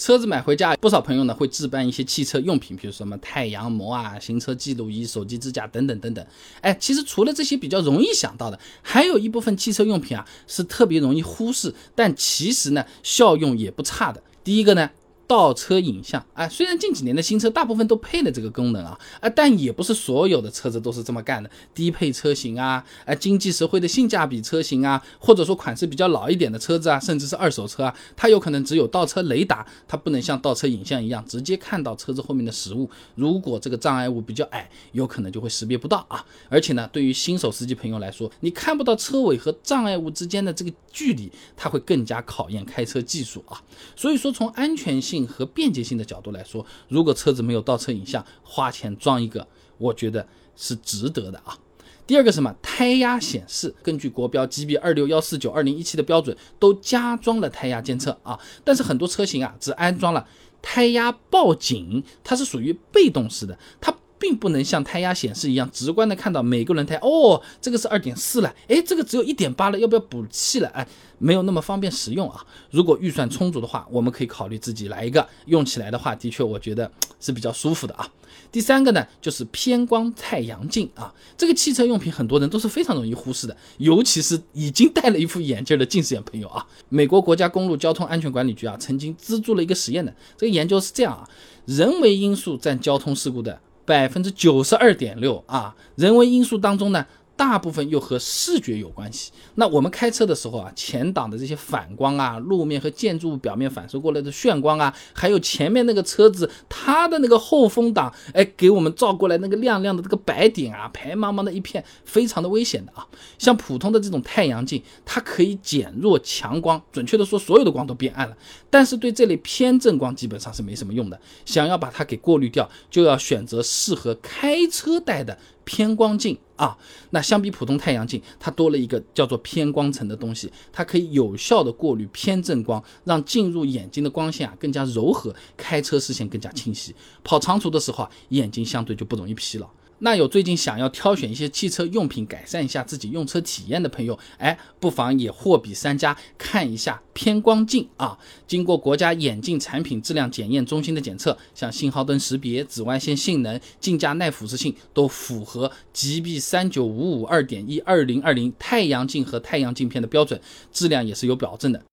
车子买回家，不少朋友呢会置办一些汽车用品，比如什么太阳膜啊、行车记录仪、手机支架等等等等。哎，其实除了这些比较容易想到的，还有一部分汽车用品啊是特别容易忽视，但其实呢效用也不差的。第一个呢。倒车影像，哎，虽然近几年的新车大部分都配了这个功能啊，啊，但也不是所有的车子都是这么干的。低配车型啊，啊，经济实惠的性价比车型啊，或者说款式比较老一点的车子啊，甚至是二手车啊，它有可能只有倒车雷达，它不能像倒车影像一样直接看到车子后面的实物。如果这个障碍物比较矮，有可能就会识别不到啊。而且呢，对于新手司机朋友来说，你看不到车尾和障碍物之间的这个距离，它会更加考验开车技术啊。所以说，从安全性和便捷性的角度来说，如果车子没有倒车影像，花钱装一个，我觉得是值得的啊。第二个什么胎压显示，根据国标 GB 二六幺四九二零一七的标准，都加装了胎压监测啊。但是很多车型啊，只安装了胎压报警，它是属于被动式的，它。并不能像胎压显示一样直观的看到每个轮胎哦，这个是二点四了，哎，这个只有一点八了，要不要补气了？哎，没有那么方便使用啊。如果预算充足的话，我们可以考虑自己来一个，用起来的话，的确我觉得是比较舒服的啊。第三个呢，就是偏光太阳镜啊，这个汽车用品很多人都是非常容易忽视的，尤其是已经戴了一副眼镜的近视眼朋友啊。美国国家公路交通安全管理局啊，曾经资助了一个实验的，这个研究是这样啊，人为因素占交通事故的。百分之九十二点六啊，人为因素当中呢。大部分又和视觉有关系。那我们开车的时候啊，前挡的这些反光啊，路面和建筑物表面反射过来的眩光啊，还有前面那个车子它的那个后风挡，哎，给我们照过来那个亮亮的这个白点啊，白茫茫的一片，非常的危险的啊。像普通的这种太阳镜，它可以减弱强光，准确的说，所有的光都变暗了。但是对这类偏正光基本上是没什么用的。想要把它给过滤掉，就要选择适合开车戴的。偏光镜啊，那相比普通太阳镜，它多了一个叫做偏光层的东西，它可以有效的过滤偏振光，让进入眼睛的光线啊更加柔和，开车视线更加清晰。跑长途的时候啊，眼睛相对就不容易疲劳。那有最近想要挑选一些汽车用品，改善一下自己用车体验的朋友，哎，不妨也货比三家看一下偏光镜啊。经过国家眼镜产品质量检验中心的检测，像信号灯识别、紫外线性能、镜架耐腐蚀性都符合 GB 三九五五二点一二零二零太阳镜和太阳镜片的标准，质量也是有保证的。